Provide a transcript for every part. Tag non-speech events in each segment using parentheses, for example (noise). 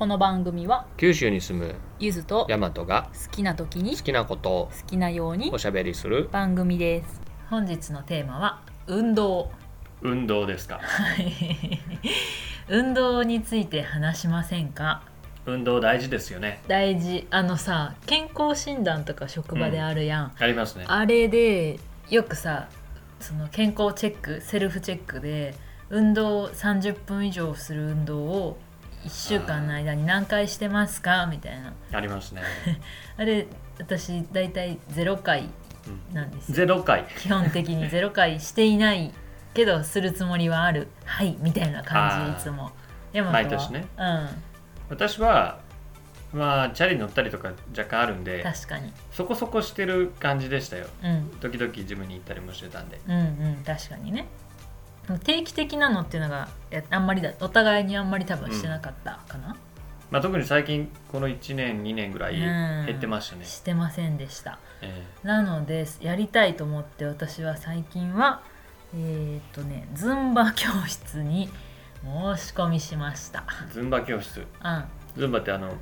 この番組は九州に住むゆずと大和が好きな時に好きなことを好きなようにおしゃべりする番組です。本日のテーマは運動。運動ですか？(laughs) 運動について話しませんか？運動大事ですよね。大事。あのさ健康診断とか職場であるやん、ありますね。あれでよくさその健康チェックセルフチェックで運動30分以上する運動を1週間の間に何回してますか？みたいな。ありますね、(laughs) あれ私大体0回うん。なんですよ。ゼロ回。基本的に (laughs) 0回していないけどするつもりはある。はいみたいな感じいつも。毎年ね。うん。私はまあチャリ乗ったりとか若干あるんで確かに。そこそこしてる感じでしたよ。うん。時々ジムに行ったりもしてたんで。うんうん確かにね定期的なのっていうのがやあんまりだお互いにあんまり多分してなかったかな、まあ特に最近この1年2年ぐらいうん。減ってましたね、してませんでした。えなのでやりたいと思って私は最近はえーっとねズンバ教室に申し込みしました。えズンバ教室。うん。ズンバってあの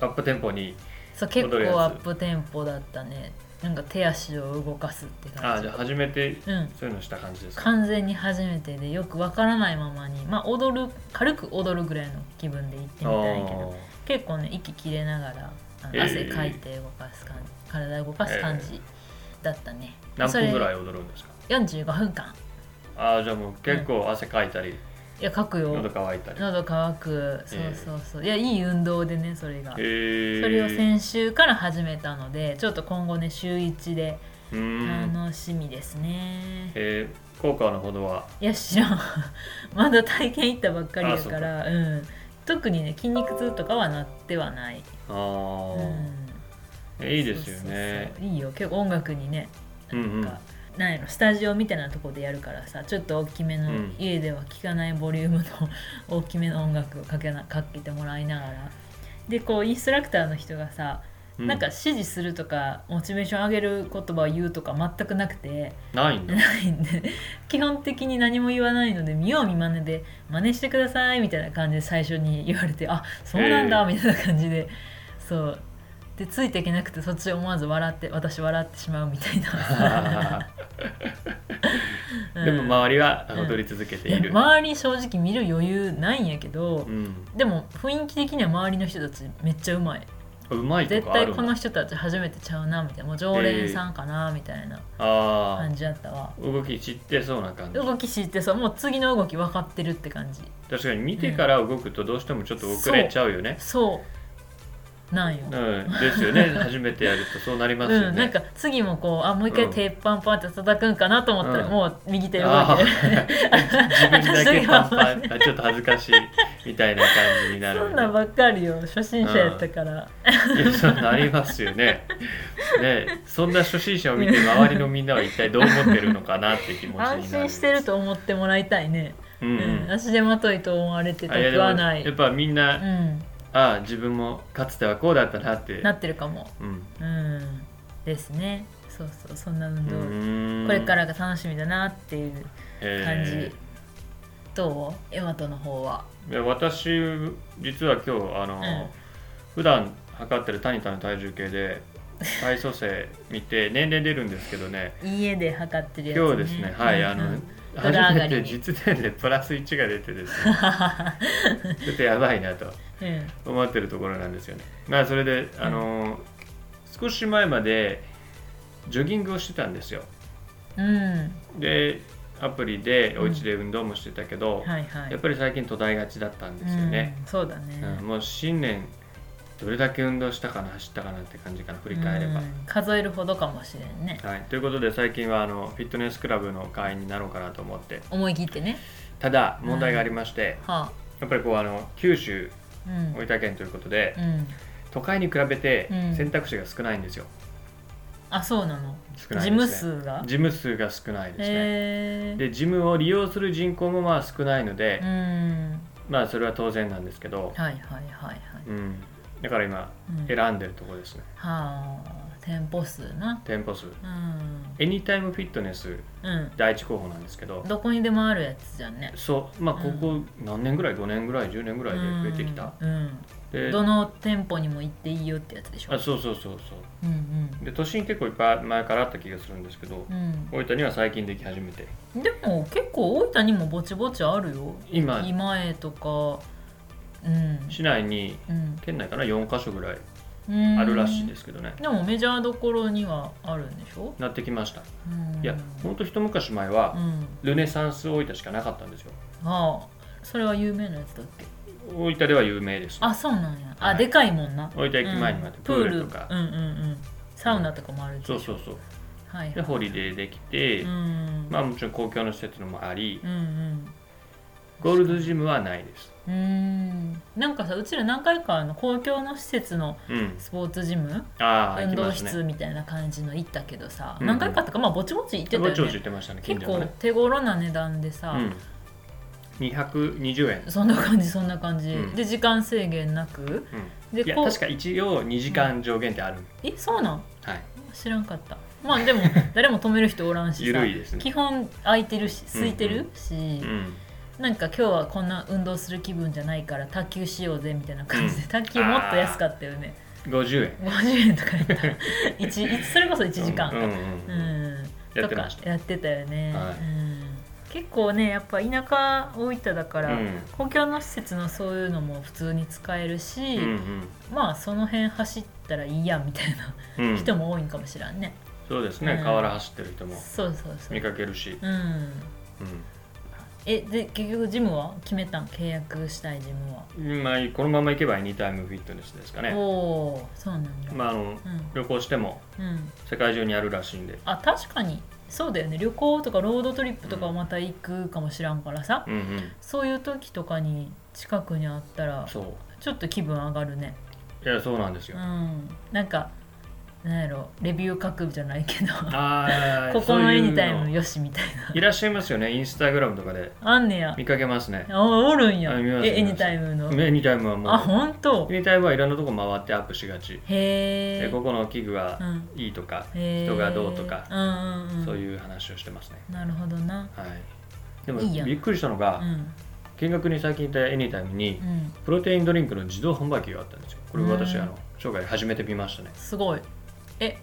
アップテンポにそう結構アップテンポだったねなんか手足を動かすってあ感じ。あじゃあ初めてうん。そういうのした感じですか？完全に初めてでよくわからないままに。まあ踊る軽く踊るぐらいの気分で行ってみたいけど結構ね息切れながら汗かいて動かす感じ、体動かす感じだったね、何分ぐらいい踊るんですか？45分間。ああじゃあもう結構汗かいたり、いや書くよ。喉乾いたり。喉乾く。そうそうそう、いやいい運動でねそれが、へえ。それを先週から始めたのでちょっと今後ね週1で楽しみですね、えー、効果のほどは？いや知らん。(laughs) まだ体験行ったばっかりだあからうん。特にね筋肉痛とかはなってはない、あうー、ん、えいいですよね。いいよ。結構音楽にねうんうんなん。か、なんやろスタジオみたいなとこでやるからさちょっと大きめの、うん。家では聴かないボリュームの (laughs) 大きめの音楽をかけなかけてもらいながら。でこうインストラクターの人がさ、うなんか指示するとかモチベーション上げる言葉を言うとか全くなくてないんだ。ないんで。(laughs) 基本的に何も言わないので見よう見まねで真似してくださいみたいな感じで最初に言われてあそうなんだみたいな感じでそうでついていけなくてそっちで思わず笑って私笑ってしまうみたいな、(laughs) うん。でも周りは踊り続けていやいる、周り正直見る余裕ないんやけどうん、でも雰囲気的には周りの人たちめっちゃうまい。うまいと絶対この人たち初めてちゃうなみたいな。もう常連さんかなみたいなあ感じだったわ。あ動き知ってそうな感じ。動き知ってそう。もう次の動き分かってるって感じ。確かに見てから動くとどうしてもちょっと遅れちゃうよね、そうなんよ、うん、ですよね。(laughs) 初めてやるとそうなりますよね、うん、なんか次もこうあもう一回うん。手パンパンって叩くんかなと思ったら、うん。もう右手動いあて (laughs) 自分だけパンパンあちょっと恥ずかしいみたいな感じになるそんなんばっかりよ。初心者やったから、いやそうなりますよね。ねそんな初心者を見て周りのみんなは一体どう思ってるのかなって気持ちになる。安心してると思ってもらいたいね、うんううん。ん足手まといと思われて得あいやでもはないやっぱみんな、うんああ自分もかつてはこうだったなって。なってるかも。うん。うん。ですね。そうそう。そんな運動、うーん。これからが楽しみだなっていうへ感じ。ーどう？エマトの方は。いや私実は今日あの、ん。普段測ってるタニタの体重計で体組成見て (laughs) 年齢出るんですけどね。家で測ってるやつ、ね、今日ですねはい、あのうん初ドル上がめりに。て実年でプラス1が出てですね。(laughs) ちょっとやばいなと。うん思ってるところなんですよね。まあそれであの、少し前までジョギングをしてたんですよ。うん。でアプリでお家で運動もしてたけど、はいはい。やっぱり最近途絶えがちだったんですよね、うん、そうだね、うんもう新年どれだけ運動したかな走ったかなって感じかな振り返れば、うん数えるほどかもしれんね。はい、ということで最近はあのフィットネスクラブの会員になろうかなと思って。思い切ってね。ただ問題がありまして、はやっぱりこうあの九州あうん大分県ということで、うん。都会に比べてうん。選択肢が少ないんですよ、あそうなの？少ない事務数が？事務数が少ないですね。で事務を利用する人口もまあ少ないので、うん。まあそれは当然なんですけど、はいはいはいはい。うん、だから今うん。選んでるところですね。はあ店舗数な。店舗数。うんエニタイムフィットネスうん。第一候補なんですけど。どこにでもあるやつじゃんね。そう。まあここ何年ぐらい？5年ぐらい？10年ぐらいで増えてきた、うん。でどの店舗にも行っていいよってやつでしょ。あそうそうそうそう。うんで都心結構いっぱい前からあった気がするんですけどうん。大分には最近でき始めて。うんでも結構大分にもぼちぼちあるよ。今今江とか。うん。市内にうん。県内かな？4か所ぐらい。うんあるらしいですけどね。でもメジャーどころにはあるんでしょ、なってきました。うん、いやほんと一昔前はうん。ルネサンス大分しかなかったんですよ。ああ。それは有名なやつだっけ？大分では有名です。あそうなんや。あ、はい。でかいもんな。大分駅前にもあってうん。プールとか。うんうんうん。サウナとかもあるでしょ。そうそうそう。はい。でホリデーできて、うん。まあもちろん公共の施設のもありうんうんゴールドジムはないです。うーん。なんかさうちら何回かあの公共の施設のうん。スポーツジム？ああ行運動きますね。室みたいな感じの行ったけどさ、うん。うん何回かとかまあぼちぼち行ってたよぼちぼちね言ってましたね結構手頃な値段でさ、うん。220円、そんな感じそんな感じ、うん。で時間制限なく。うん、でこういや確か一応2時間上限ってある、えそうなんはい。知らんかった。まあでも (laughs) 誰も止める人おらんしさ。緩いですね。基本空いてるし空いてるし、うんなんか今日はこんな運動する気分じゃないから卓球しようぜみたいな感じで、うん。卓球もっと安かったよね。50円。50円とかやった。一一それこそ1時間。うんとかやってたよね、はい。うん。結構ねやっぱ田舎大分だから、うん。公共の施設のそういうのも普通に使えるし、うんまあその辺走ったらいいやみたいなうん。うん人も多いんかもしれんね、そうですね、うん。河原走ってる人も見かけるし、うん。うえで結局ジムは？決めたん？契約したいジムは、んまあ、このまま行けばエニタイムフィットネスですかね。おおそうなんだ、まああのうん。旅行してもうん。世界中にあるらしいんで。あ確かに。そうだよね。旅行とかロードトリップとかはまた行くかもしらんからさ、うんうん。そういう時とかに近くにあったらそう。ちょっと気分上がるね。いやそうなんですよ、うん。なんかなんやろレビュー書くじゃないけどああここのエニタイムいよしみたいな。いらっしゃいますよねインスタグラムとかで。あんねや。見かけますね。あおるんや。エニタイムの？エニタイムはもあう。ほんとエニタイムはいろんなとこ回ってアップしがち。へえでここの器具がうん。いいとか、へー。人がどうとかうんうんうん。そういう話をしてますね。なるほどな。はい。でもびっくりしたのが、うん。見学に最近行ったエニタイムにうん。プロテインドリンクの自動販売機があったんですよ。これ私うん。あの生涯初めて見ましたね。すごいえ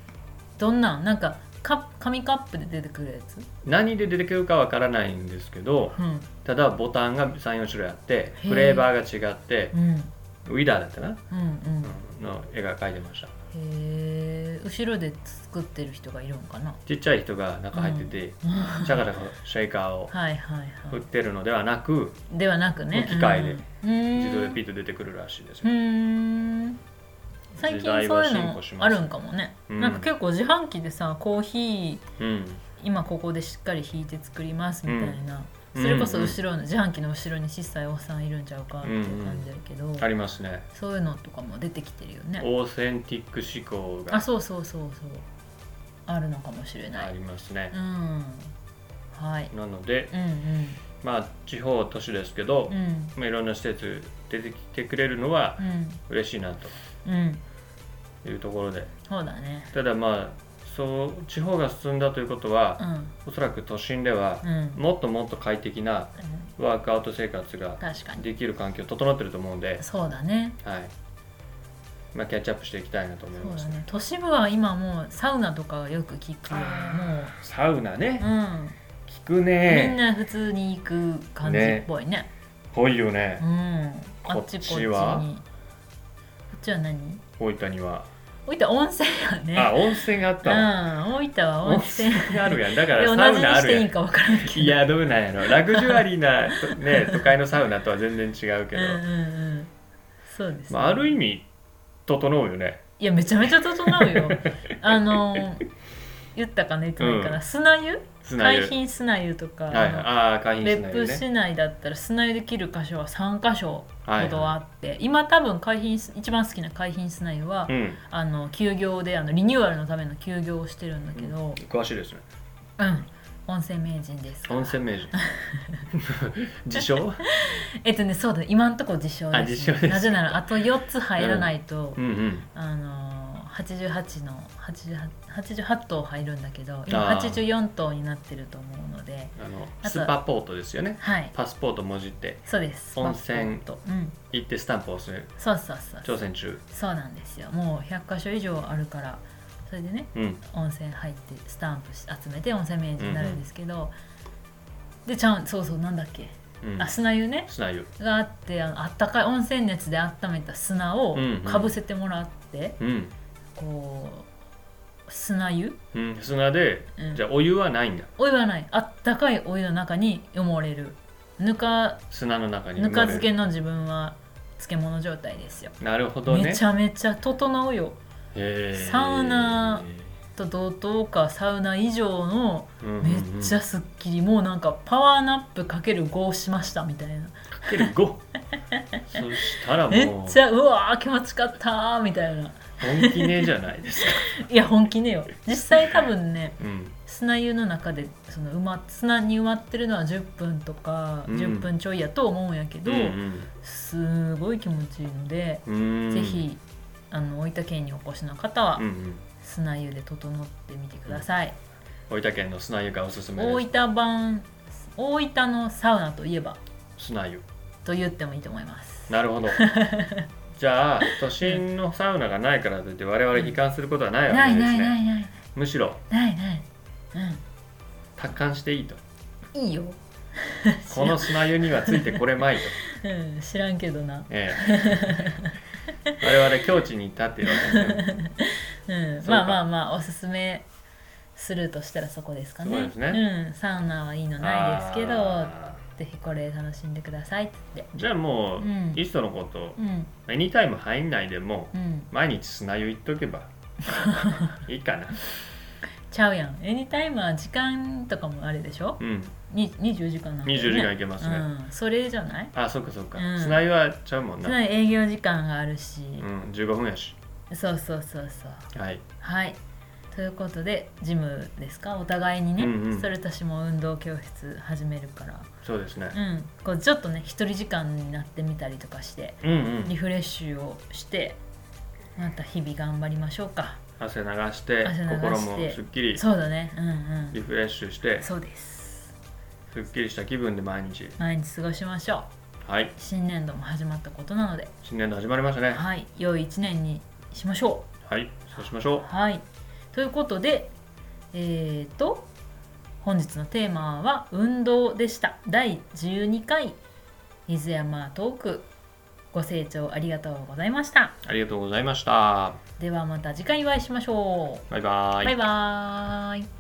どんなん？なんかカ紙カップで出てくるやつ？何で出てくるかわからないんですけどうん。ただボタンが34種類あってフレーバーが違ってうん。ウィダーだったかな、うんうん。うんの絵が描いてました。へえ。後ろで作ってる人がいるんかな？ちっちゃい人が中入ってて、シャカシャカシェイカーを (laughs) はいはいは振ってるのではなくいではなくね。機械でうん。自動でピッと出てくるらしいです最近そういうのあるんかもね、うん。なんか結構自販機でさコーヒーうん。今ここでしっかり引いて作りますみたいな、うん。それこそ後ろの自販機の後ろに小さいおっさんいるんちゃうかっていう感じだけど、ありますね。そういうのとかも出てきてるよね。オーセンティック思考が。あそうそうそうそう。あるのかもしれなあいりますね。う、ん。はい。なのでうんうんまあ地方都市ですけど、うん。まあ、いろんな施設出てきてくれるのはうん。嬉しいなうん。というところで。そうだね。ただまあそう地方が進んだということはう、ん。おそらく都心ではうん。もっともっと快適なワークアウト生活ができる環境整ってると思うんで、そうだね。はい。まあ、キャッチアップしていきたいなと思いそうますだね。都市部は今もうサウナとかよく聞くよねもサウナね。う、うん、聞くみんねな普通に行く感じっぽいね。ぽいよね。うん。あこっちはこっちは何？大分には、大分温泉やね。あ温泉があったわ、うん大分は温温泉泉があるやん。だからでサウナあるやん。ていやどうなんやろ。ラグジュアリーな、とね、(laughs) 都会のサウナとは全然違うけど、うんうんうん。そうです、ね。まあ、ある意味整うよね。いやめちゃめちゃ整うよ。(laughs) あの言ったかな言ってないかな、うん。砂湯？砂湯。海浜砂湯とか、はい。はい、ああ会員別府市内だったら砂湯できる箇所は3箇所ほどあって、今多分海浜一番好きな海浜砂湯は、うん。あの休業であのリニューアルのための休業をしてるんだけど、詳しいですね。うん。温泉名人です温泉名人。(laughs) 自称？えっとねそうだ今んとこ自称です,、あ自称です。なぜならあと4つ入らないと、うんうん。あのー88の 88, 88頭入るんだけど今あー84頭になってると思うのであのスパポートですよね。はい。パスポートもじって。そうです。温泉行ってスタンプを押す。そうそうそう挑戦中。そうなんですよ。もう100箇所以上あるからそれでねうん。温泉入ってスタンプし集めて温泉名人になるんですけど、でちゃんそうそうなんだっけ、うん。あ砂湯ね。砂湯。があってあのあったかい温泉熱で温めた砂をうんうん。かぶせてもらって、うんこう砂湯？うん砂でうん。じゃあお湯はないんだ。お湯はない。あったかいお湯の中に埋もれる。ぬか砂の中にぬか漬けのの自分は漬物状態ですよ、なるほどね。めちゃめちゃ整うよ。サウナと同等かサウナ以上のうんうんうん。めっちゃすっきり、もうなんかパワーナップかける5しましたみたいな。かける5そしたらもう。めっちゃうわー気持ちかったーみたいな。本気ねじゃないですか。(laughs) いや本気ねよ。実際多分ねうん。砂湯の中でその埋ま砂に埋まってるのは10分とかうん。10分ちょいやと思うんやけど、うんすごい気持ちいいので、うん。うんぜひあの大分県にお越しの方はうんうん。砂湯で整ってみてください、大分県の砂湯がおすすめです。大分版大分のサウナといえば？砂湯と言ってもいいと思います。なるほど。(laughs) じゃあ都心のサウナがないからといって我々悲観することはないわないけですね。ないないないむしろないない。達観していいと。うんいいよ。(laughs) この砂湯にはついてこれまいと、うん知らんけどな。ええ、我々境地に立っているわけですよ。(laughs) うん、まあまあまあおすすめするとしたらそこですかね。そうですね。うん、サウナはいいのないですけどあぜひこれ楽しんでくださいって。じゃあもう、うん。いっそのことうん。エニタイム入んないでもうん。毎日砂湯行っとけば (laughs) いいかな。ちゃうやん。エニタイムは時間とかもあれでしょ？うん。に24時間なんだよね。24時間いけますね。うん、それじゃない？あそっかそっか、うん。砂湯はちゃうもんな。その営業時間があるし、うん15分やし。そうそうそうそう。はい。はいということでジムですか？お互いにね、うんうん。それ私も運動教室始めるから。そうですね。うん。こうちょっとね一人時間になってみたりとかしてうんうん。リフレッシュをしてまた日々頑張りましょうか。汗流して汗流して。心もすっきりそうだね。うんリフレッシュしてうんそうです。すっきりした気分で毎日。毎日過ごしましょう。はい。新年度も始まったことなので。新年度始まりましたね。はい。良い一年にしましょはい。そうしましょう。はいということでえーと本日のテーマは運動でした。第12回水山トークご清聴ありがとうございました。うありがとうございました。ではまた次回お会いしましょう。バイバイ。バイバーイ